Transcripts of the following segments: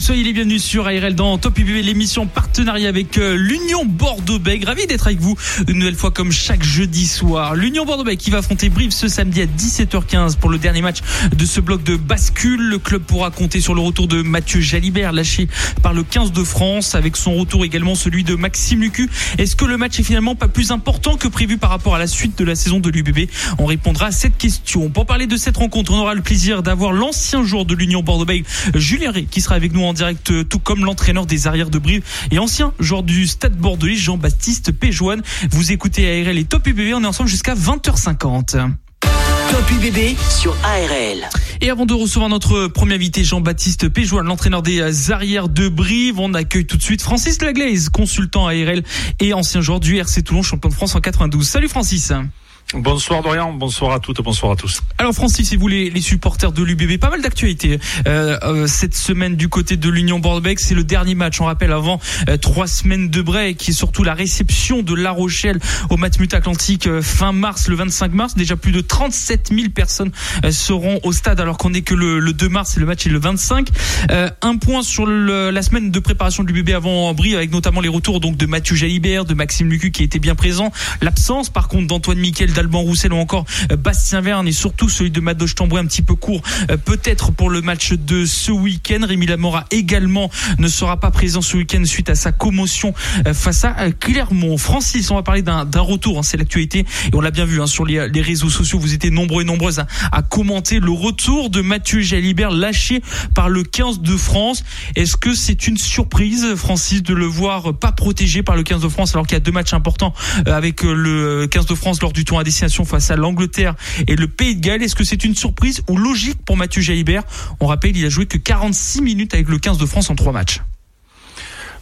Soyez les bienvenus sur ARL dans Top UBB, l'émission partenariat avec euh, l'Union Bordeaux-Bègles. Ravi d'être avec vous une nouvelle fois comme chaque jeudi soir. L'Union Bordeaux-Bègles qui va affronter Brive ce samedi à 17h15 pour le dernier match de ce bloc de bascule. Le club pourra compter sur le retour de Mathieu Jalibert, lâché par le 15 de France, avec son retour également celui de Maxime Lucu. Est-ce que le match est finalement pas plus important que prévu par rapport à la suite de la saison de l'UBB On répondra à cette question. Pour parler de cette rencontre, on aura le plaisir d'avoir l'ancien joueur de l'Union Bordeaux-Bègles, Julien Rey, qui sera avec nous en direct, euh, tout comme l'entraîneur des arrières de Brive et ancien joueur du Stade Bordelais, Jean-Baptiste Péjoine. Vous écoutez ARL et Top UBB, on est ensemble jusqu'à 20h50. Top UBB sur ARL. Et avant de recevoir notre premier invité, Jean-Baptiste Péjoine, l'entraîneur des arrières de Brive, on accueille tout de suite Francis Laglaise, consultant ARL et ancien joueur du RC Toulon, champion de France en 92. Salut Francis. Bonsoir Dorian, bonsoir à toutes, bonsoir à tous. Alors Francis, si vous les, les supporters de l'UBB, pas mal d'actualités euh, euh, cette semaine du côté de l'Union Bordeaux-Bègles. C'est le dernier match, on rappelle, avant euh, trois semaines de break, est surtout la réception de La Rochelle au Matmut Atlantique euh, fin mars, le 25 mars. Déjà plus de 37 000 personnes euh, seront au stade, alors qu'on est que le, le 2 mars et le match est le 25. un point sur le, la semaine de préparation de l'UBB avant Brie, avec notamment les retours donc de Mathieu Jalibert, de Maxime Lucu qui était bien présent. L'absence, par contre, d'Antoine Miquel, d'Alban Roussel ou encore Bastien Verne et surtout celui de Madoche Tamboué un petit peu court peut-être pour le match de ce week-end. Rémi Lamora également ne sera pas présent ce week-end suite à sa commotion face à Clermont. Francis, on va parler d'un retour, hein, c'est l'actualité et on l'a bien vu hein, sur les, les, réseaux sociaux, vous étiez nombreux et nombreuses à, commenter le retour de Mathieu Jalibert lâché par le 15 de France. Est-ce que c'est une surprise, Francis, de le voir pas protégé par le 15 de France alors qu'il y a deux matchs importants avec le 15 de France lors du tour à destination face à l'Angleterre et le Pays de Galles. Est-ce que c'est une surprise ou logique pour Mathieu Jalibert On rappelle, il a joué que 46 minutes avec le 15 de France en trois matchs.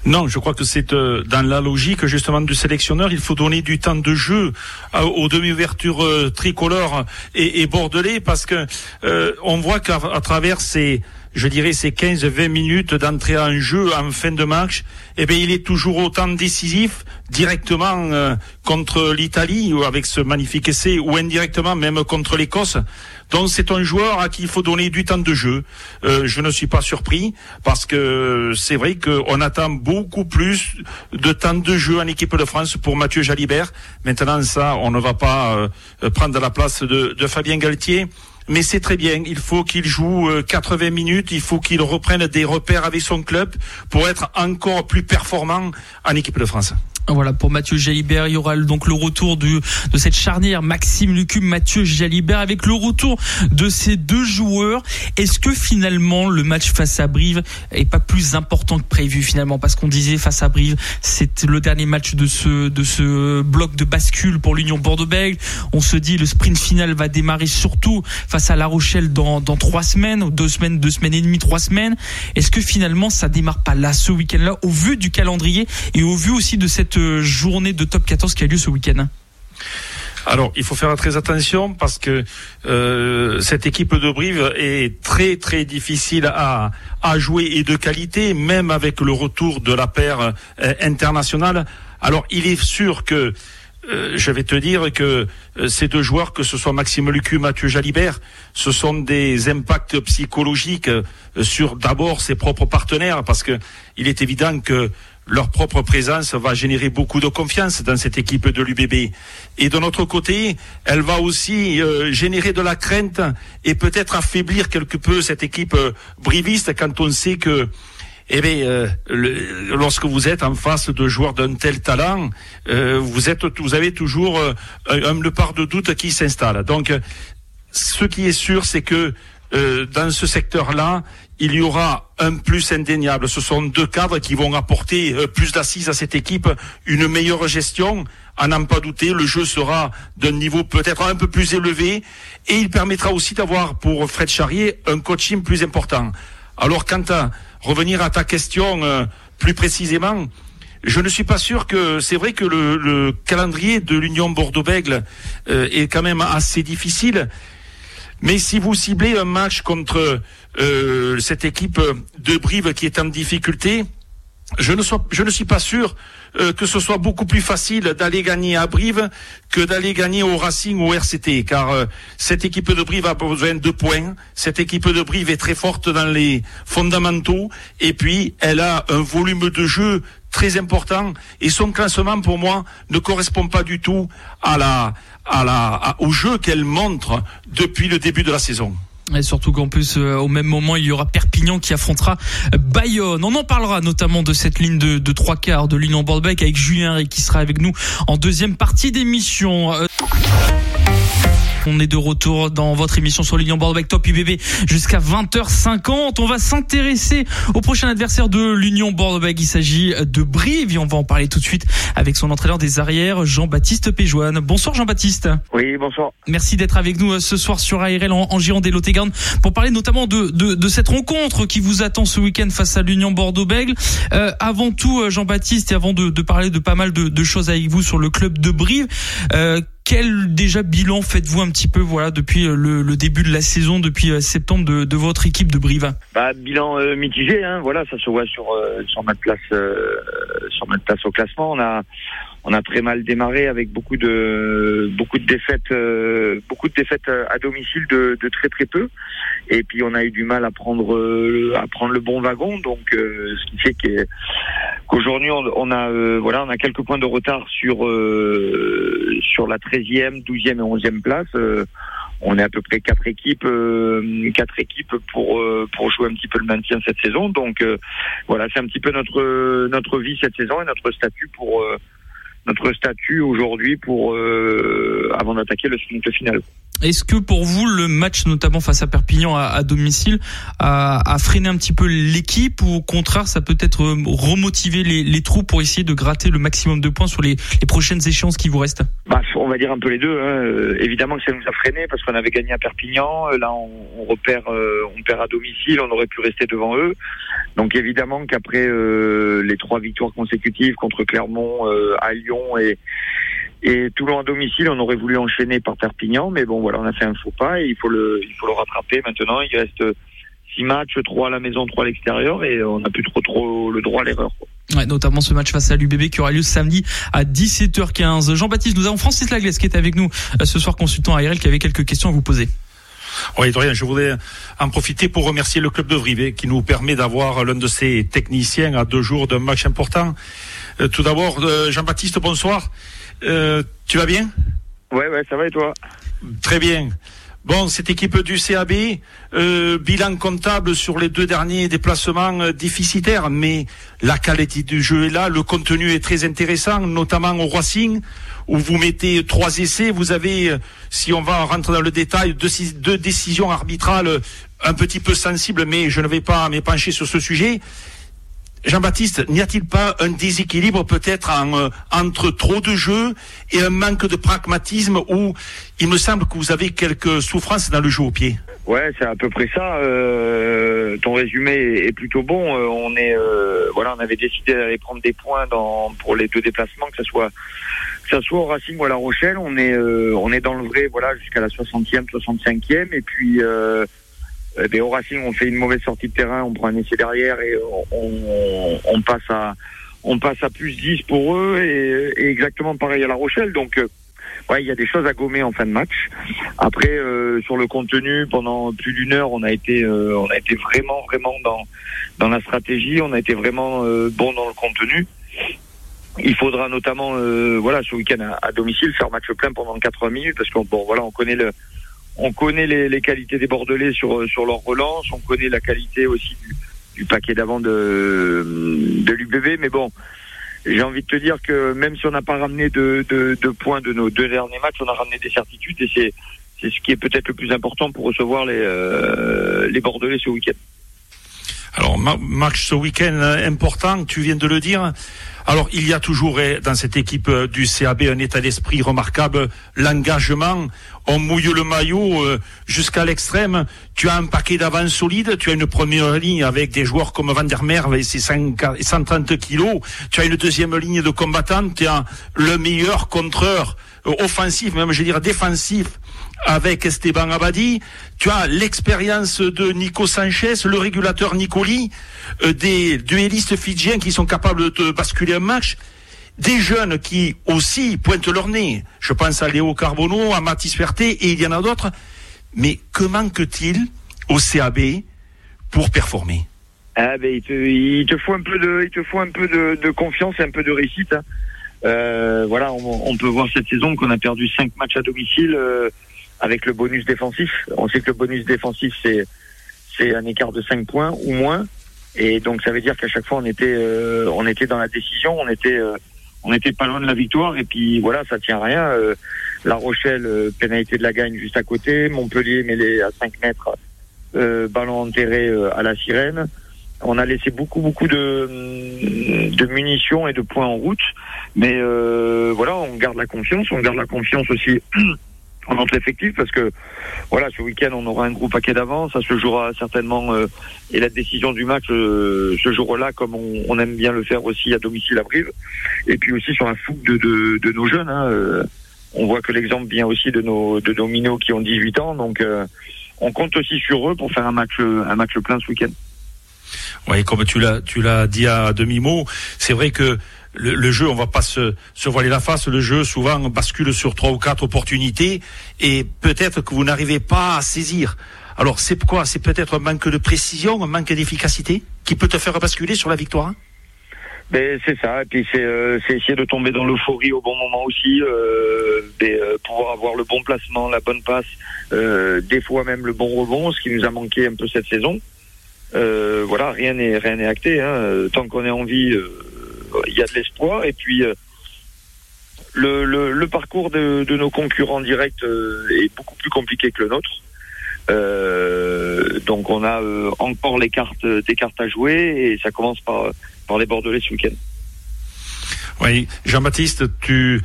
Non, je crois que c'est euh, dans la logique justement du sélectionneur. Il faut donner du temps de jeu euh, aux demi-ouvertures euh, tricolores et, bordelais parce que on voit qu'à travers ces je dirais ces 15-20 minutes d'entrée en jeu en fin de match, eh bien, il est toujours autant décisif directement euh, contre l'Italie ou avec ce magnifique essai ou indirectement même contre l'Écosse. Donc c'est un joueur à qui il faut donner du temps de jeu. Euh, je ne suis pas surpris parce que c'est vrai qu'on attend beaucoup plus de temps de jeu en équipe de France pour Mathieu Jalibert. Maintenant ça, on ne va pas euh, prendre la place de, de Fabien Galtier mais c'est très bien. Il faut qu'il joue 80 minutes, il faut qu'il reprenne des repères avec son club pour être encore plus performant en équipe de France. Voilà pour Mathieu Jalibert, il y aura donc le retour du, de cette charnière Maxime Lucu, Mathieu Jalibert avec le retour de ces deux joueurs. Est-ce que finalement le match face à Brive est pas plus important que prévu finalement? Parce qu'on disait face à Brive c'est le dernier match de ce de ce bloc de bascule pour l'Union Bordeaux-Bègles. On se dit le sprint final va démarrer surtout face à La Rochelle dans dans trois semaines, deux semaines, deux semaines et demie, trois semaines. Est-ce que finalement ça démarre pas là ce week-end-là au vu du calendrier et au vu aussi de cette journée de top 14 qui a lieu ce week-end alors, il faut faire très attention parce que euh, cette équipe de Brive est très très difficile à, à jouer et de qualité, même avec le retour de la paire euh, internationale. Alors, il est sûr que euh, je vais te dire que ces deux joueurs, que ce soit Maxime Lucu, Mathieu Jalibert, ce sont des impacts psychologiques sur d'abord ses propres partenaires, parce que il est évident que leur propre présence va générer beaucoup de confiance dans cette équipe de l'UBB. Et de notre côté, elle va aussi euh, générer de la crainte et peut-être affaiblir quelque peu cette équipe euh, briviste quand on sait que eh bien, euh, lorsque vous êtes en face de joueurs d'un tel talent, euh, vous êtes, vous avez toujours euh, un, un part de doute qui s'installe. Donc, ce qui est sûr, c'est que dans ce secteur-là, il y aura un plus indéniable. Ce sont deux cadres qui vont apporter plus d'assises à cette équipe, une meilleure gestion. À n'en pas douter, le jeu sera d'un niveau peut-être un peu plus élevé et il permettra aussi d'avoir pour Fred Charrier un coaching plus important. Alors quant à revenir à ta question euh, plus précisément, je ne suis pas sûr que c'est vrai que le, calendrier de l'Union Bordeaux-Bègle euh, est quand même assez difficile. Mais si vous ciblez un match contre euh, cette équipe de Brive qui est en difficulté, je ne, suis pas sûr euh, que ce soit beaucoup plus facile d'aller gagner à Brive que d'aller gagner au Racing ou au RCT, car euh, cette équipe de Brive a besoin de points. Cette équipe de Brive est très forte dans les fondamentaux, et puis elle a un volume de jeu très important, et son classement pour moi ne correspond pas du tout au jeu qu'elle montre depuis le début de la saison. Et surtout qu'en plus, euh, au même moment, il y aura Perpignan qui affrontera Bayonne. On en parlera notamment de cette ligne de, de trois quarts de l'Union Bordeaux avec Julien et qui sera avec nous en deuxième partie d'émission. Euh, on est de retour dans votre émission sur l'Union Bordeaux avec Top UBB jusqu'à 20h50. On va s'intéresser au prochain adversaire de l'Union Bordeaux. Il s'agit de Brive et on va en parler tout de suite avec son entraîneur des arrières, Jean-Baptiste Péjoine. Bonsoir Jean-Baptiste. Oui, bonsoir. Merci d'être avec nous euh, ce soir sur ARL en, Gironde et lot pour parler notamment de, de, de, cette rencontre qui vous attend ce week-end face à l'Union Bordeaux-Bègle. Euh, avant tout, euh, Jean-Baptiste, et avant de, de, parler de pas mal de, de, choses avec vous sur le club de Brive, euh, quel déjà bilan faites-vous un petit peu voilà depuis euh, le, le, début de la saison depuis euh, septembre de, de votre équipe de Brive bah, bilan euh, mitigé hein, voilà ça se voit sur sur notre place sur notre place au classement. On a on a très mal démarré avec beaucoup de beaucoup de défaites beaucoup de défaites à domicile de, de, très très peu et puis on a eu du mal à prendre à prendre le bon wagon donc ce qui fait qu'aujourd'hui on, a euh, voilà on a quelques points de retard sur euh, sur la 13e, 12e et 11e place. Euh, on est à peu près quatre équipes quatre équipes pour pour jouer un petit peu le maintien cette saison. Donc voilà, c'est un petit peu notre notre vie cette saison et notre statut pour notre statut aujourd'hui pour avant d'attaquer le sprint final. Est-ce que pour vous, le match, notamment face à Perpignan à, domicile, a, freiné un petit peu l'équipe ou au contraire, ça peut être euh, remotiver les, les troupes pour essayer de gratter le maximum de points sur les, prochaines échéances qui vous restent? Bah, On va dire un peu les deux. Hein. Euh, évidemment que ça nous a freiné parce qu'on avait gagné à Perpignan. Euh, là, on, on repère, on perd à domicile. On aurait pu rester devant eux. Donc évidemment qu'après les trois victoires consécutives contre Clermont, à Lyon et et Toulon à domicile, on aurait voulu enchaîner par Perpignan, mais bon, voilà, on a fait un faux pas et il faut le, il faut le rattraper maintenant. Il reste six matchs, trois à la maison, trois à l'extérieur, et on n'a plus trop, trop le droit à l'erreur. Ouais, notamment ce match face à l'UBB qui aura lieu samedi à 17h15. Jean-Baptiste, nous avons Francis Laglaise qui est avec nous euh, ce soir, consultant ARL, qui avait quelques questions à vous poser. Oui, Dorian, je voudrais en profiter pour remercier le club de Vrivet qui nous permet d'avoir l'un de ses techniciens à deux jours d'un match important. Euh, tout d'abord, euh, Jean-Baptiste, bonsoir. Euh, tu vas bien? Ouais, ouais, ça va et toi? Très bien. Bon, cette équipe du CAB, euh, bilan comptable sur les deux derniers déplacements euh, déficitaires, mais la qualité du jeu est là, le contenu est très intéressant, notamment au Racing, où vous mettez trois essais, vous avez, si on va rentrer dans le détail, deux, deux décisions arbitrales un petit peu sensibles, mais je ne vais pas m'épancher sur ce sujet. Jean-Baptiste, n'y a-t-il pas un déséquilibre peut-être euh, entre trop de jeux et un manque de pragmatisme où il me semble que vous avez quelques souffrances dans le jeu au pied? Ouais, c'est à peu près ça. Euh, ton résumé est plutôt bon. Euh, on est, voilà, on avait décidé d'aller prendre des points dans pour les deux déplacements, que ce soit que ce soit au Racing ou à La Rochelle. On est, on est dans le vrai, voilà, jusqu'à la 60e, 65e, et puis ben, au Racing, on fait une mauvaise sortie de terrain, on prend un essai derrière et on, passe à on passe à plus 10 pour eux et, exactement pareil à La Rochelle. Donc euh, ouais, il y a des choses à gommer en fin de match. Après euh, sur le contenu, pendant plus d'une heure, on a été euh, on a été vraiment vraiment dans dans la stratégie, on a été vraiment bon dans le contenu. Il faudra notamment voilà ce week-end à, à, domicile faire match plein pendant 80 minutes parce qu'on bon voilà on connaît le on connaît les, qualités des Bordelais sur, sur leur relance, on connaît la qualité aussi du, paquet d'avant de, de l'UBB, mais bon, j'ai envie de te dire que même si on n'a pas ramené de, de, points de nos deux derniers matchs, on a ramené des certitudes et c'est c'est ce qui est peut-être le plus important pour recevoir les, euh, les Bordelais ce week-end. Alors match ce week-end important, tu viens de le dire. Alors, il y a toujours eh, dans cette équipe euh, du CAB un état d'esprit remarquable, l'engagement. On mouille le maillot euh, jusqu'à l'extrême. Tu as un paquet d'avant solide. Tu as une première ligne avec des joueurs comme Van der Merwe et ses 130 kilos. Tu as une deuxième ligne de combattants. Tu as le meilleur contreur offensif, même je veux dire défensif avec Esteban Abadi. Tu as l'expérience de Nico Sanchez, le régulateur Nicoli, euh, des duellistes fidjiens qui sont capables de basculer un match. Des jeunes qui aussi pointent leur nez. Je pense à Léo Carbono, à Mathis Ferté et il y en a d'autres. Mais que manque-t-il au CAB pour performer? Ah ben, il, te, il te faut un peu de, il te faut un peu de, de confiance et un peu de réussite. Hein. Euh, voilà, on, peut voir cette saison qu'on a perdu cinq matchs à domicile. Euh, avec le bonus défensif. On sait que le bonus défensif, c'est c'est un écart de 5 points ou moins. Et donc ça veut dire qu'à chaque fois on était euh, on était dans la décision, on était on était pas loin de la victoire et puis voilà ça tient à rien. La Rochelle pénalité de la gagne juste à côté, Montpellier mêlé à 5 mètres, ballon enterré à la sirène. On a laissé beaucoup beaucoup de de munitions et de points en route, mais voilà on garde la confiance, on garde la confiance aussi en notre effectif parce que voilà ce week-end on aura un gros paquet d'avance. Ça se jouera certainement euh, et la décision du match euh, ce jour-là comme on, on, aime bien le faire aussi à domicile à Brive. Et puis aussi sur la fougue de, de, de nos jeunes hein, euh, on voit que l'exemple vient aussi de nos de nos minots qui ont 18 ans. Donc on compte aussi sur eux pour faire un match un match plein ce week-end. Oui, comme tu l'as tu l'as dit à demi mot, c'est vrai que le, jeu, on va pas se, se voiler la face, le jeu souvent bascule sur trois ou quatre opportunités et peut-être que vous n'arrivez pas à saisir. Alors c'est quoi? C'est peut-être un manque de précision, un manque d'efficacité qui peut te faire basculer sur la victoire? Ben, c'est ça, et puis c'est euh, essayer de tomber dans l'euphorie au bon moment aussi, euh, euh, pouvoir avoir le bon placement, la bonne passe, euh, des fois même le bon rebond, ce qui nous a manqué un peu cette saison. Euh, voilà, rien n'est rien n'est acté. Hein. Tant qu'on est en vie, il y a de l'espoir. Et puis, euh, le, le, le, parcours de, de, nos concurrents directs euh, est beaucoup plus compliqué que le nôtre. Euh, donc on a euh, encore les cartes, des cartes à jouer et ça commence par, par les Bordelais ce week-end. Oui, Jean-Baptiste, tu,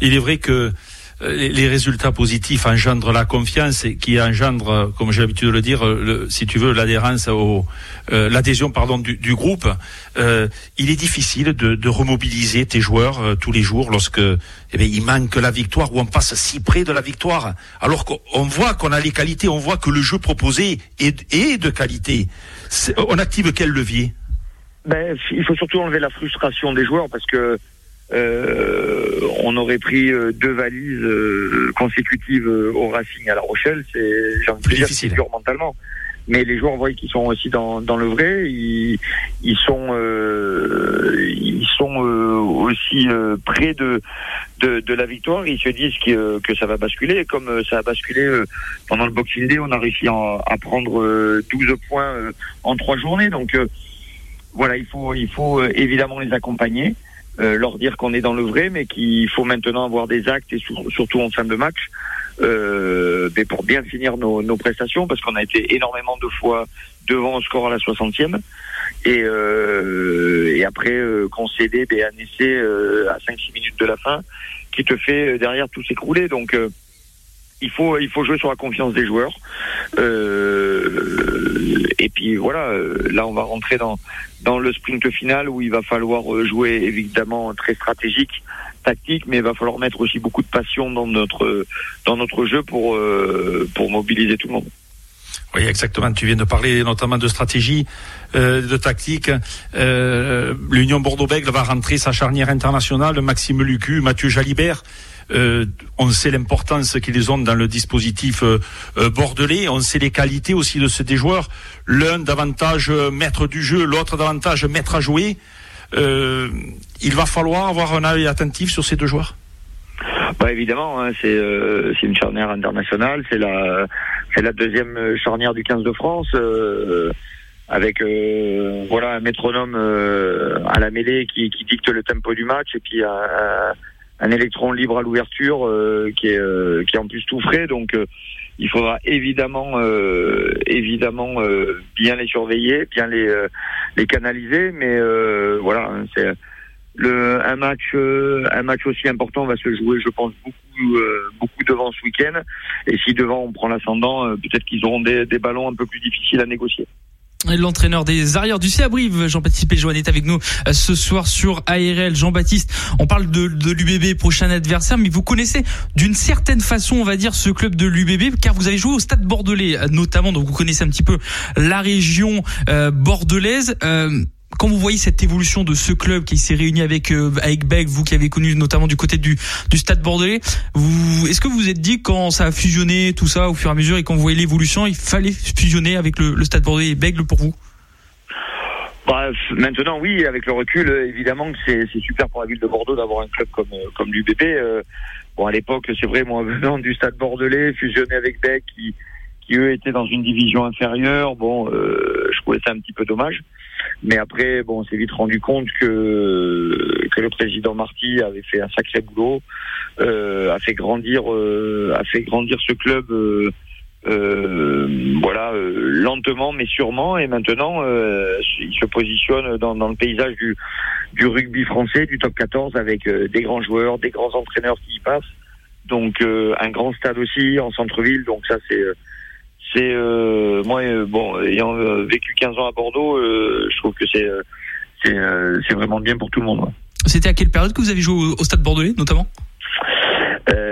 il est vrai que euh, les résultats positifs engendrent la confiance et qui engendre, comme j'ai l'habitude de le dire, le, si tu veux, l'adhérence au, euh, l'adhésion pardon du, du groupe. Euh, il est difficile de, de remobiliser tes joueurs euh, tous les jours lorsque eh bien, il manque la victoire ou on passe si près de la victoire. Alors qu'on voit qu'on a les qualités, on voit que le jeu proposé est, est de qualité. on active quel levier? Ben, il faut surtout enlever la frustration des joueurs parce que euh, on aurait pris euh, deux valises euh, consécutives au Racing à La Rochelle. C'est, j'ai envie de dire, c'est dur mentalement. Mais les joueurs, voient qu'ils sont aussi dans, dans le vrai. Ils, ils sont, euh, ils sont aussi près de, de, de la victoire. Ils se disent que, que ça va basculer. Comme ça a basculé pendant le Boxing Day, on a réussi à, à prendre 12 points en trois journées. Donc voilà, il faut, il faut évidemment les accompagner. Euh, leur dire qu'on est dans le vrai, mais qu'il faut maintenant avoir des actes et surtout en fin de match, euh, mais pour bien finir nos, nos prestations, parce qu'on a été énormément de fois devant au score à la 60e, et, euh, et après euh, concéder ben, un essai euh, à 5-6 minutes de la fin, qui te fait euh, derrière tout s'écrouler. Donc il faut il faut jouer sur la confiance des joueurs. Euh, et puis voilà, là on va rentrer dans dans le sprint final où il va falloir euh, jouer évidemment très stratégique, tactique, mais il va falloir mettre aussi beaucoup de passion dans notre dans notre jeu pour euh, pour mobiliser tout le monde. Oui, exactement. Tu viens de parler notamment de stratégie, euh, de tactique. L'Union Bordeaux-Bègles va rentrer sa charnière internationale, Maxime Lucu, Mathieu Jalibert. Euh, on sait l'importance qu'ils ont dans le dispositif euh, euh, bordelais. On sait les qualités aussi de ces des joueurs. L'un davantage maître du jeu, l'autre davantage maître à jouer. il va falloir avoir un œil attentif sur ces deux joueurs. Bah évidemment, hein, c'est une charnière internationale, c'est la c'est la deuxième charnière du 15 de France avec voilà un métronome à la mêlée qui, dicte le tempo du match et puis un électron libre à l'ouverture euh, qui est euh, qui est en plus tout frais. Donc euh, il faudra évidemment évidemment bien les surveiller, bien les les canaliser. Mais voilà, c'est le un match un match aussi important va se jouer, je pense beaucoup beaucoup devant ce week-end. Et si devant on prend l'ascendant, peut-être qu'ils auront des, des ballons un peu plus difficiles à négocier. L'entraîneur des arrières du CABRIV, Jean-Baptiste Péjoine, est avec nous euh, ce soir sur ARL. Jean-Baptiste, on parle de, de l'UBB, prochain adversaire, mais vous connaissez d'une certaine façon, on va dire, ce club de l'UBB, car vous avez joué au Stade Bordelais, euh, notamment, donc vous connaissez un petit peu la région euh, bordelaise quand vous voyez cette évolution de ce club qui s'est réuni avec euh, avec Beck, vous qui avez connu notamment du côté du du Stade Bordelais, vous est-ce que vous vous êtes dit quand ça a fusionné tout ça au fur et à mesure et quand vous voyez l'évolution, il fallait fusionner avec le, le Stade Bordelais et Bègle pour vous? Bah, maintenant, oui, avec le recul, évidemment que c'est super pour la ville de Bordeaux d'avoir un club comme comme l'UBB. Euh, bon, à l'époque, c'est vrai, moi venant du Stade Bordelais, fusionner avec Beck, qui qui eux étaient dans une division inférieure, bon, euh, je trouvais ça un petit peu dommage. Mais après, bon, on s'est vite rendu compte que que le président Marty avait fait un sacré boulot, euh, a fait grandir, euh, a fait grandir ce club. Euh, euh voilà, euh, lentement mais sûrement, et maintenant il se positionne dans, dans, le paysage du, du rugby français, du top 14, avec des grands joueurs, des grands entraîneurs qui y passent. Donc un grand stade aussi en centre-ville, donc ça c'est c'est euh, moi euh, bon ayant euh, vécu 15 ans à Bordeaux, je trouve que c'est c'est vraiment bien pour tout le monde. C'était à quelle période que vous avez joué au Stade Bordelais notamment?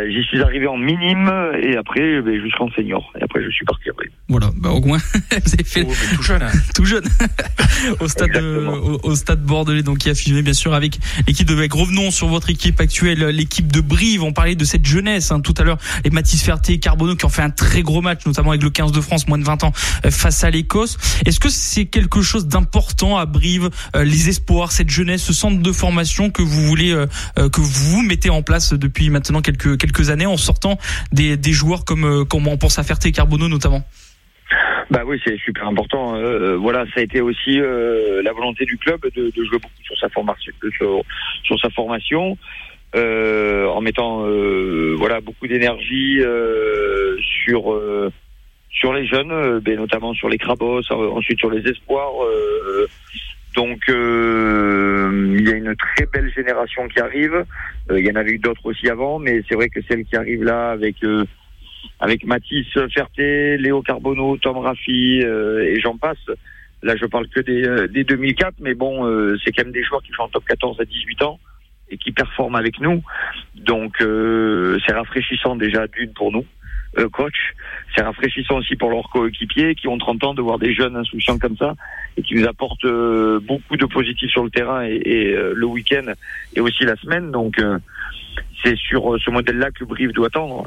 Euh, j'y suis arrivé en minime et après ben, jusqu'en senior. Et après je suis parti après. Voilà, bah, au moins vous avez fait oh, tout jeune, hein. tout jeune au stade au, stade bordelais donc qui a fusionné bien sûr avec l'équipe de Bec. Revenons sur votre équipe actuelle, l'équipe de Brive. On parlait de cette jeunesse hein, tout à l'heure. Les Mathis Ferté et Carbonneau qui ont fait un très gros match, notamment avec le 15 de France moins de 20 ans euh, face à l'Écosse. Est-ce que c'est quelque chose d'important à Brive, euh, les espoirs, cette jeunesse, ce centre de formation que vous voulez que vous mettez en place depuis maintenant quelques quelques, années en sortant des, des joueurs comme, euh, comme on pense à Ferté et Carbonneau notamment bah oui, c'est super important. Euh, euh, voilà, ça a été aussi la volonté du club de, de, jouer beaucoup sur sa formation, sur, sur sa formation, en mettant voilà beaucoup d'énergie sur sur les jeunes, ben, notamment sur les crabos, ensuite sur les espoirs. Donc euh, il y a une très belle génération qui arrive. Euh, il y en avait eu d'autres aussi avant, mais c'est vrai que celle qui arrive là avec euh, avec Mathis Ferté, Léo Carbonneau, Tom Raffi et j'en passe. Là, je parle que des, des 2004, mais bon, c'est quand même des joueurs qui sont en top 14 à 18 ans et qui performent avec nous. Donc, c'est rafraîchissant déjà d'une pour nous. Euh, coach. C'est rafraîchissant aussi pour leurs coéquipiers qui ont 30 ans de voir des jeunes insouciants comme ça et qui nous apportent euh, beaucoup de positifs sur le terrain et, euh, le week-end et aussi la semaine. Donc c'est sur ce modèle-là que Brive doit tendre,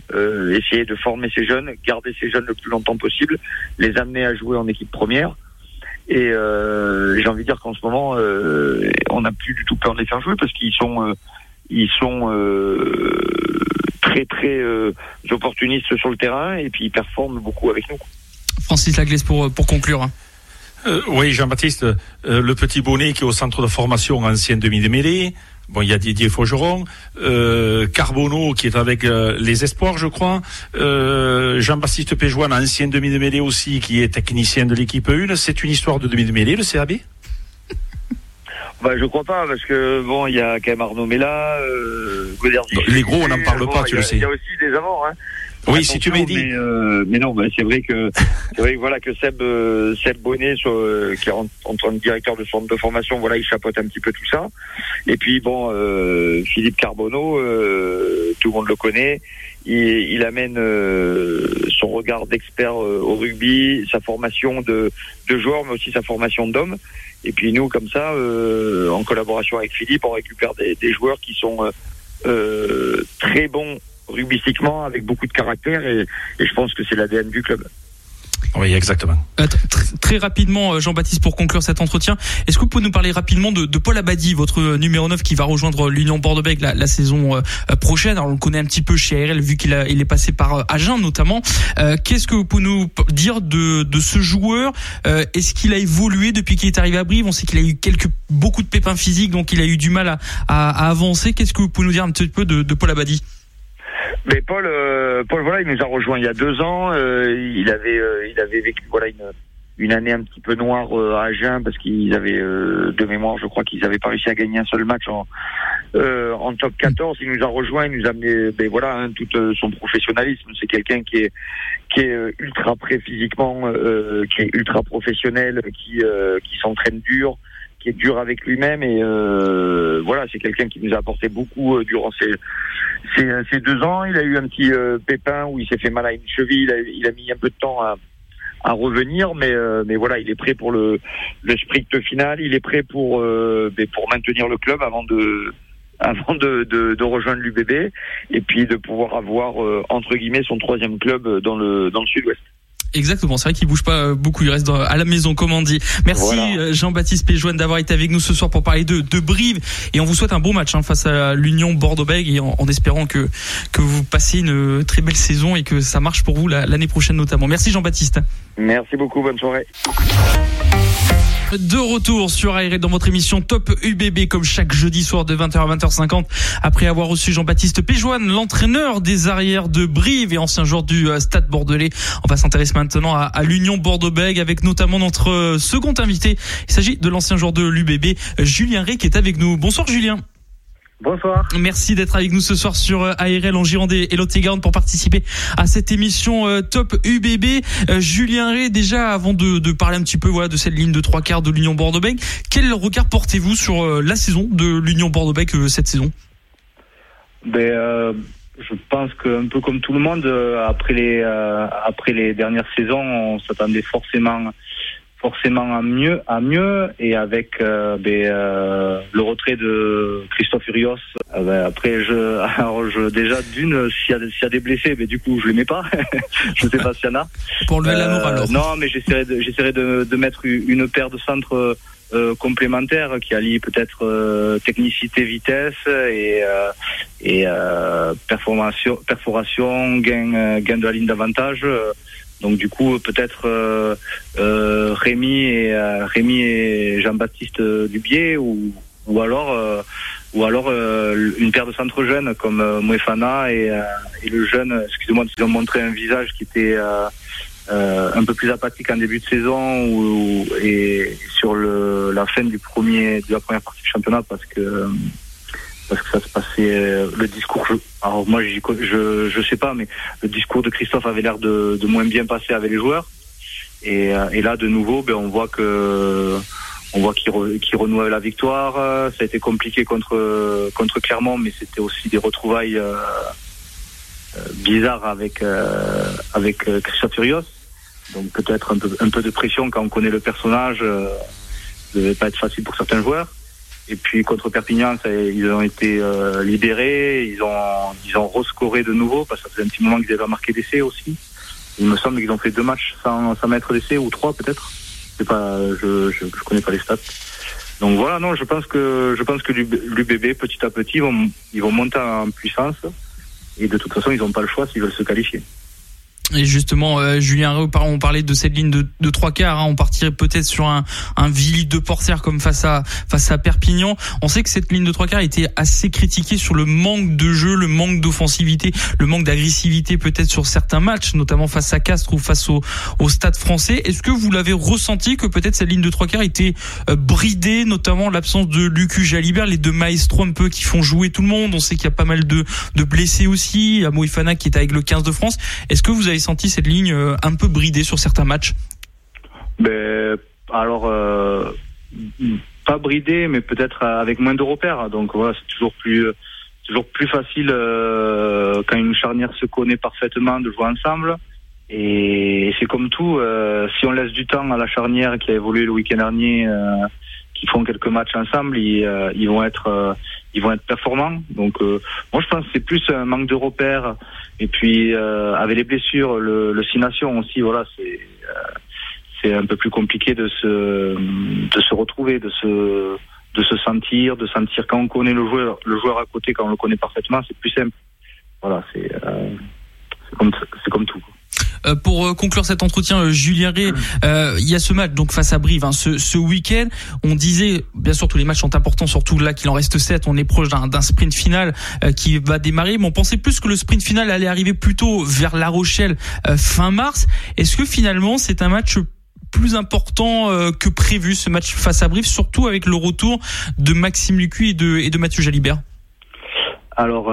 essayer de former ces jeunes, garder ces jeunes le plus longtemps possible, les amener à jouer en équipe première. Et j'ai envie de dire qu'en ce moment, on n'a plus du tout peur de les faire jouer parce qu'ils sont, ils sont très très euh, opportunistes sur le terrain et puis ils performent beaucoup avec nous. Francis Laglaise pour, euh, pour conclure. Hein. Euh, oui, Jean-Baptiste, le petit bonnet qui est au centre de formation ancien demi de mêlée. Bon, il y a Didier Faugeron, euh, Carbonneau qui est avec les Espoirs, je crois. Jean-Baptiste Péjoine, ancien demi de mêlée aussi, qui est technicien de l'équipe 1. C'est une histoire de demi de mêlée, le CAB bah, je crois pas, parce que bon, il y a quand même Arnaud Mella, euh, Les gros, on n'en parle pas, tu le sais. Il y a aussi des avant, hein. Oui, si tu m'as dit. Mais, euh, mais non, bah, c'est vrai que c'est vrai que voilà que Seb euh, Seb Bonnet, euh, qui est en, en tant que directeur de centre de formation, voilà, il chapeaute un petit peu tout ça. Et puis bon, euh, Philippe Carbonneau, euh, tout le monde le connaît. Il, il amène son regard d'expert au rugby, sa formation de, de joueur, mais aussi sa formation d'homme. Et puis nous, comme ça, en collaboration avec Philippe, on récupère des, des joueurs qui sont très bons rugbystiquement avec beaucoup de caractère et, je pense que c'est l'ADN du club. Oui, exactement. Euh, très rapidement, euh, Jean-Baptiste, pour conclure cet entretien, est-ce que vous pouvez nous parler rapidement de, Paul Abadi, votre numéro 9 qui va rejoindre l'Union Bordeaux-Bègles la, saison euh, prochaine? Alors, on le connaît un petit peu chez ARL vu qu'il il est passé par Agen notamment. Qu'est-ce que vous pouvez nous dire de, de ce joueur? Est-ce qu'il a évolué depuis qu'il est arrivé à Brive? On sait qu'il a eu quelques beaucoup de pépins physiques, donc il a eu du mal à, à, avancer. Qu'est-ce que vous pouvez nous dire un petit peu de Paul Abadi? Mais Paul, euh, Paul, voilà, il nous a rejoint il y a deux ans. Euh, il avait, euh, il avait vécu, voilà, une, une année un petit peu noire à Agen parce qu'ils avaient, de mémoire, je crois qu'ils avaient pas réussi à gagner un seul match en, en top 14. Il nous a rejoint, il nous a amené, ben voilà, hein, tout son professionnalisme. C'est quelqu'un qui est, qui est ultra prêt physiquement, qui est ultra professionnel, qui, qui s'entraîne dur qui est dur avec lui-même et euh, voilà, c'est quelqu'un qui nous a apporté beaucoup euh, durant ces, ces, ces, deux ans. Il a eu un petit euh, pépin où il s'est fait mal à une cheville, il a, mis un peu de temps à, revenir, mais mais voilà, il est prêt pour le, le sprint final, il est prêt pour ben, pour maintenir le club avant de avant de, de rejoindre l'UBB et puis de pouvoir avoir entre guillemets son troisième club dans le dans le sud-ouest. Exactement, c'est vrai qu'il bouge pas euh, beaucoup, il reste à la maison comme on dit. Merci euh, Jean-Baptiste Péjoine d'avoir été avec nous ce soir pour parler de, de Brive et on vous souhaite un bon match hein, face à l'Union Bordeaux-Bègles et en, espérant que que vous passez une très belle saison et que ça marche pour vous l'année prochaine notamment. Merci Jean-Baptiste. Merci beaucoup, bonne soirée. De retour sur ARD dans votre émission Top UBB comme chaque jeudi soir de 20h à 20h50 après avoir reçu Jean-Baptiste Péjoine, l'entraîneur des arrières de Brive et ancien joueur du euh, Stade Bordelais. On va s'intéresser maintenant à, l'Union Bordeaux-Bègles avec notamment notre euh, second invité. Il s'agit de l'ancien joueur de l'UBB, Julien Rey qui est avec nous. Bonsoir Julien. Bonsoir. Merci d'être avec nous ce soir sur euh, ARL en Gironde et lot et pour participer à cette émission euh, Top UBB. Euh, Julien Ré, déjà avant de, de, parler un petit peu voilà de cette ligne de trois quarts de l'Union Bordeaux-Bègles, quel regard portez-vous sur la saison de l'Union Bordeaux-Bègles cette saison? Ben je pense qu'un peu comme tout le monde, après les après les dernières saisons, on s'attendait forcément forcément à mieux, à mieux, et avec euh, ben, euh, le retrait de Christophe Urios. Euh, ben, après, je, alors je déjà d'une, s'il y, a des blessés, ben, du coup, je les mets pas. je sais pas s'il y en a. Pour le alors. Non, mais j'essaierai de, j'essaierai de, de, mettre une paire de centres. complémentaires qui allient peut-être technicité, vitesse et, et performation, perforation, gain, gain de la ligne d'avantage. Donc du coup peut-être euh, euh, Rémi et euh, Rémi et Jean-Baptiste Dubier ou ou alors ou alors une paire de centres jeunes comme Moefana et, et le jeune excusez-moi ils ont montré un visage qui était un peu plus apathique en début de saison ou, et sur le, la fin du premier de la première partie du championnat parce que parce que ça se passait euh, le discours alors moi je je sais pas mais le discours de Christophe avait l'air de, de, moins bien passer avec les joueurs. Et, euh, et là de nouveau ben on voit que on voit qu'il re, renoue la victoire. Ça a été compliqué contre contre Clermont mais c'était aussi des retrouvailles euh, bizarres avec avec Christophe Furios donc peut-être un peu un peu de pression quand on connaît le personnage euh, devait pas être facile pour certains joueurs et puis contre Perpignan, ça, ils ont été euh, libérés, ils ont ils ont rescoré de nouveau parce que ça faisait un petit moment qu'ils avaient marqué d'essai aussi. Il me semble qu'ils ont fait deux matchs sans, sans mettre d'essai ou trois peut-être. Pas, je, je, je connais pas les stats. Donc voilà, non, je pense que je pense que l'UBB petit à petit ils vont ils vont monter en puissance et de toute façon ils n'ont pas le choix s'ils veulent se qualifier. Et justement, euh, Julien on parlait de cette ligne de, trois quarts. Hein, on partirait peut-être sur un, un Villy de Portière comme face à face à Perpignan. On sait que cette ligne de trois quarts était assez critiquée sur le manque de jeu, le manque d'offensivité, le manque d'agressivité peut-être sur certains matchs, notamment face à Castres ou face au, au Stade Français. Est-ce que vous l'avez ressenti que peut-être cette ligne de trois quarts était euh, bridée, notamment l'absence de Lucu Jalibert, les deux maestros un peu qui font jouer tout le monde? On sait qu'il y a pas mal de, de blessés aussi. Il Moïfana qui est avec le 15 de France. Est-ce que vous avez senti cette ligne euh, un peu bridée sur certains matchs? Ben, Alors, euh, pas bridée, mais peut-être avec moins de repères. Donc voilà, c'est toujours plus, toujours plus facile euh, quand une charnière se connaît parfaitement de jouer ensemble. Et c'est comme tout, si on laisse du temps à la charnière qui a évolué le week-end dernier, qui font quelques matchs ensemble, ils, euh, ils vont être euh, ils vont être performants. Donc moi je pense que c'est plus un manque de repères et puis avec les blessures, le, le six nations aussi, voilà, c'est c'est un peu plus compliqué de se de se retrouver, de se de se sentir, de sentir quand on connaît le joueur, le joueur à côté, quand on le connaît parfaitement, c'est plus simple. Voilà, c'est comme c'est comme tout. Euh, pour euh, conclure cet entretien, euh, Julien Ré, il y a ce match donc face à Brive, hein, ce, week-end. On disait, bien sûr, tous les matchs sont importants, surtout là qu'il en reste 7 On est proche d'un sprint final qui va démarrer, mais on pensait plus que le sprint final allait arriver plutôt vers La Rochelle fin mars. Est-ce que finalement c'est un match plus important que prévu, ce match face à Brive, surtout avec le retour de Maxime Lucu et de, Mathieu Jalibert? Alors,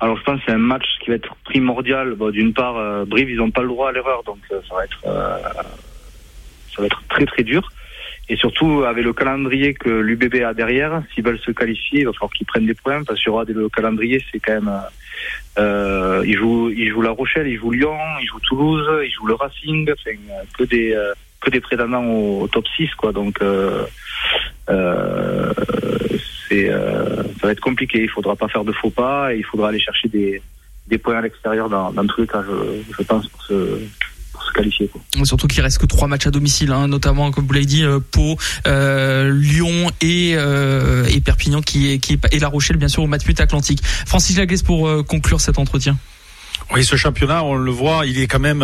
alors je pense que c'est un match qui va être primordial. D'une part, euh, Brive, ils n'ont pas le droit à l'erreur, donc euh, ça va être euh, ça va être très très dur. Et surtout avec le calendrier que l'UBB a derrière, s'ils veulent se qualifier, il va falloir qu'ils prennent des points parce qu'il y aura le calendrier, c'est quand même. Euh, ils jouent, ils jouent La Rochelle, ils jouent Lyon, ils jouent Toulouse, ils jouent le Racing, enfin que des que des prétendants au, top 6 quoi. Donc euh, c'est euh, ça va être compliqué. Il faudra pas faire de faux pas et il faudra aller chercher des, des points à l'extérieur dans, dans tous les cas, je, je pense, pour se, pour se qualifier. Quoi. Surtout qu'il reste que trois matchs à domicile, hein, notamment comme vous l'avez dit, euh, Pau, euh, Lyon et, euh, et Perpignan qui est, qui est, et La Rochelle bien sûr au match atlantique. Francis Laglaise pour euh, conclure cet entretien. Oui, ce championnat, on le voit, il est quand même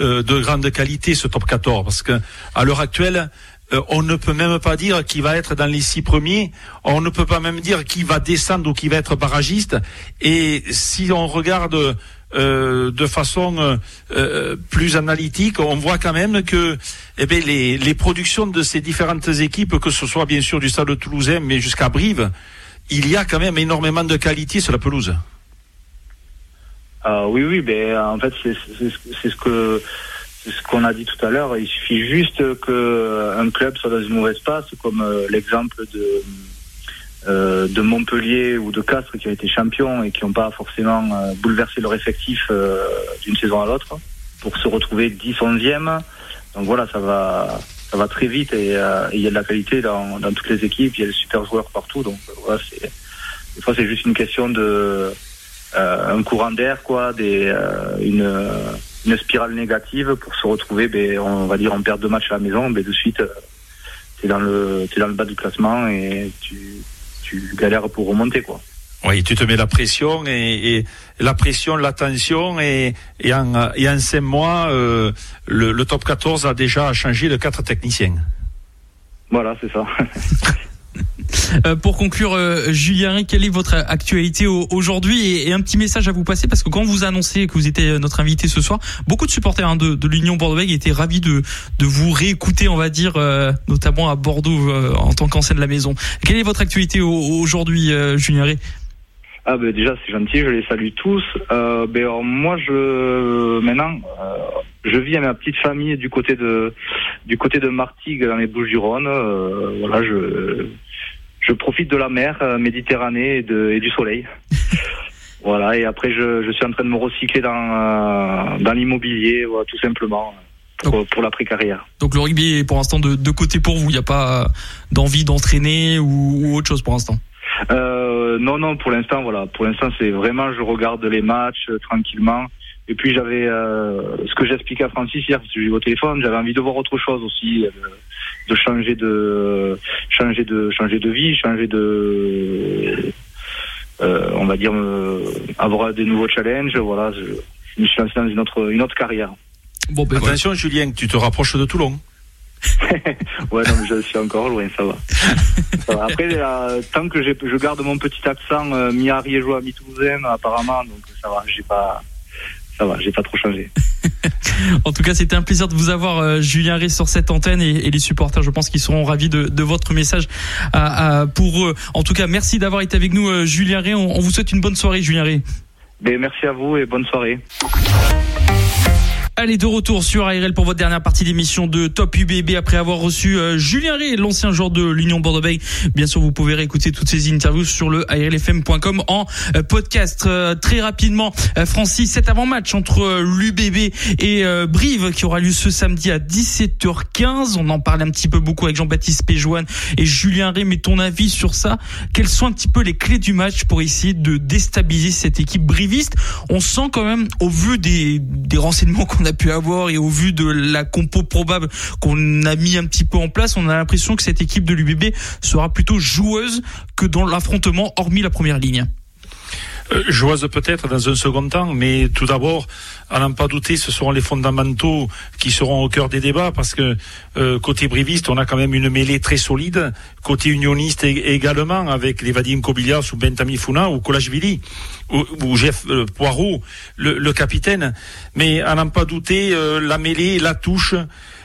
euh, de grande qualité, ce top 14, parce que à l'heure actuelle, euh, on ne peut même pas dire qui va être dans les six premiers. On ne peut pas même dire qui va descendre ou qui va être barragiste. Et si on regarde euh, de façon euh, plus analytique, on voit quand même que eh bien, les, les, productions de ces différentes équipes, que ce soit bien sûr du Stade Toulousain, mais jusqu'à Brive, il y a quand même énormément de qualité sur la pelouse. Ah oui, oui, ben en fait c'est ce que ce qu'on a dit tout à l'heure. Il suffit juste qu'un club soit dans une mauvaise passe, comme euh, l'exemple de euh, de Montpellier ou de Castres qui ont été champions et qui n'ont pas forcément euh, bouleversé leur effectif d'une saison à l'autre pour se retrouver 10 11e. Donc voilà, ça va ça va très vite et il y a de la qualité dans, dans toutes les équipes, il y a des super joueurs partout. Donc voilà, c'est des fois c'est juste une question de un courant d'air quoi, des une une spirale négative pour se retrouver, ben, on va dire, en perte de match à la maison, ben, de suite, euh, tu es dans le, es dans le bas du classement et tu, tu galères pour remonter, quoi. Oui, tu te mets la pression et, et la pression, la tension et, et, en, et en cinq mois, euh, le, le, top 14 a déjà changé de quatre techniciens. Voilà, c'est ça. Euh, pour conclure, euh, Julien, quelle est votre actualité aujourd'hui et, un petit message à vous passer parce que quand vous annoncez que vous étiez euh, notre invité ce soir, beaucoup de supporters hein, de, l'Union bordeaux étaient ravis de, vous réécouter, on va dire, notamment à Bordeaux en tant qu'ancien de la maison. Quelle est votre actualité aujourd'hui, Julien Ré ah ben déjà c'est gentil, je les salue tous. Euh, ben moi je maintenant je vis à ma petite famille du côté de du côté de Martigues dans les Bouches-du-Rhône. voilà je je profite de la mer euh, Méditerranée et, de, et du soleil. voilà, et après je, je, suis en train de me recycler dans, euh, dans l'immobilier, voilà, tout simplement. Pour, pour l'après-carrière. Donc le rugby est pour l'instant de, de côté pour vous, il n'y a pas d'envie d'entraîner ou, ou, autre chose pour l'instant? Euh, Non, non, pour l'instant, voilà. Pour l'instant, c'est vraiment, je regarde les matchs euh, tranquillement. Et puis j'avais euh, ce que j'expliquais à Francis hier, parce que j'ai eu au téléphone, j'avais envie de voir autre chose aussi, euh, de changer de changer de changer de vie, changer de euh, on va dire euh, avoir des nouveaux challenges. Voilà, je, je, me suis lancé dans une autre une autre carrière. Bon, ben attention, Julien, tu te rapproches de Toulon. ouais, non, je suis encore loin, ça va. ça va. Après, euh, tant que je garde mon petit accent euh, mi-ariégeois, mi-toulousain, apparemment, donc ça va, j'ai pas, ça va, j'ai pas trop changé. en tout cas, c'était un plaisir de vous avoir, euh, Julien Ré, sur cette antenne et, les supporters, je pense qu'ils seront ravis de, de votre message pour eux. En tout cas, merci d'avoir été avec nous, euh, Julien Ré. On, vous souhaite une bonne soirée, Julien Ré. Ben, merci à vous et bonne soirée. Allez, de retour sur ARL pour votre dernière partie d'émission de Top UBB après avoir reçu euh, Julien Ré, l'ancien joueur de l'Union Bordeaux-Bègles. Bien sûr, vous pouvez réécouter toutes ces interviews sur le ARLFM.com en euh, podcast. Euh, très rapidement, Francis, cet avant-match entre l'UBB et Brive qui aura lieu ce samedi à 17h15. On en parle un petit peu beaucoup avec Jean-Baptiste Péjoine et Julien Ré. Mais ton avis sur ça? Quelles sont un petit peu les clés du match pour essayer de déstabiliser cette équipe briviste? On sent quand même, au vu des, des renseignements qu'on a pu avoir et au vu de la compo probable qu'on a mis un petit peu en place, on a l'impression que cette équipe de l'UBB sera plutôt joueuse que dans l'affrontement, hormis la première ligne. Euh, peut-être dans un second temps, mais tout d'abord, à n'en pas douter, ce seront les fondamentaux qui seront au cœur des débats, parce que euh, côté briviste, on a quand même une mêlée très solide, côté unioniste également, avec les Vadim Kobilias ou Bentami Founa ou Kolashvili ou, ou Jeff euh, Poirot, le, capitaine. Mais à n'en pas douter, la mêlée, la touche,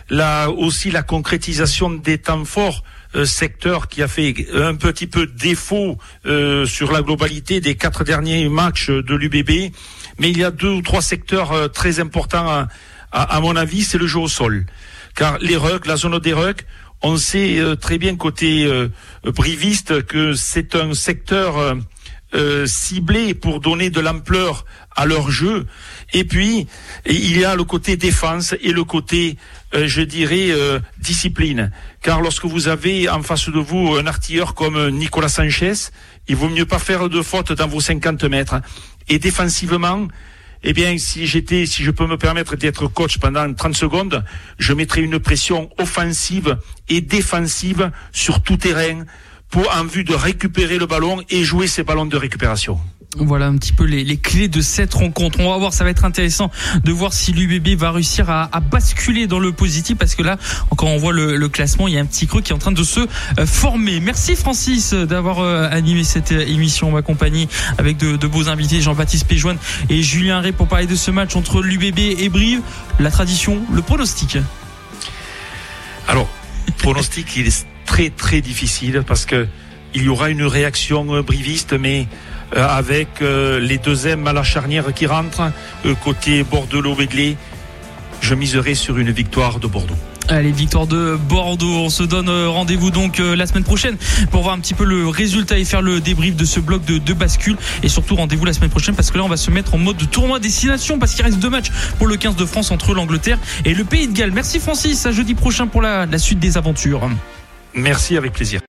la, aussi la concrétisation des temps forts euh, secteur qui a fait un petit peu défaut euh, sur la globalité des quatre derniers matchs de l'UBB. Mais il y a deux ou trois secteurs euh, très importants à, mon avis, c'est le jeu au sol. Car les rucks, la zone des rucks, on sait très bien côté briviste que c'est un secteur ciblé pour donner de l'ampleur à leur jeu. Et puis, il y a le côté défense et le côté, euh, je dirais, euh, discipline. Car lorsque vous avez en face de vous un artilleur comme Nicolas Sanchez, il vaut mieux pas faire de faute dans vos 50 mètres. Et défensivement, eh bien, si j'étais, si je peux me permettre d'être coach pendant 30 secondes, je mettrais une pression offensive et défensive sur tout terrain pour en vue de récupérer le ballon et jouer ces ballons de récupération. Voilà un petit peu les, clés de cette rencontre. On va voir, ça va être intéressant de voir si l'UBB va réussir à, basculer dans le positif parce que là, quand on voit le, classement, il y a un petit creux qui est en train de se euh, former. Merci Francis d'avoir euh, animé cette euh, émission en ma compagnie avec de, beaux invités, Jean-Baptiste Péjoine et Julien Ré pour parler de ce match entre l'UBB et Brive. La tradition, le pronostic. Alors, pronostic, il est très très difficile parce que il y aura une réaction briviste, mais euh, avec euh, les deuxièmes à la charnière qui rentrent, euh, côté Bordeaux-Béglé, je miserai sur une victoire de Bordeaux. Allez, victoire de Bordeaux. On se donne rendez-vous donc la semaine prochaine pour voir un petit peu le résultat et faire le débrief de ce bloc de, bascule. Et surtout, rendez-vous la semaine prochaine parce que là, on va se mettre en mode tournoi destination parce qu'il reste deux matchs pour le 15 de France entre l'Angleterre et le Pays de Galles. Merci Francis. À jeudi prochain pour la suite des aventures. Merci avec plaisir.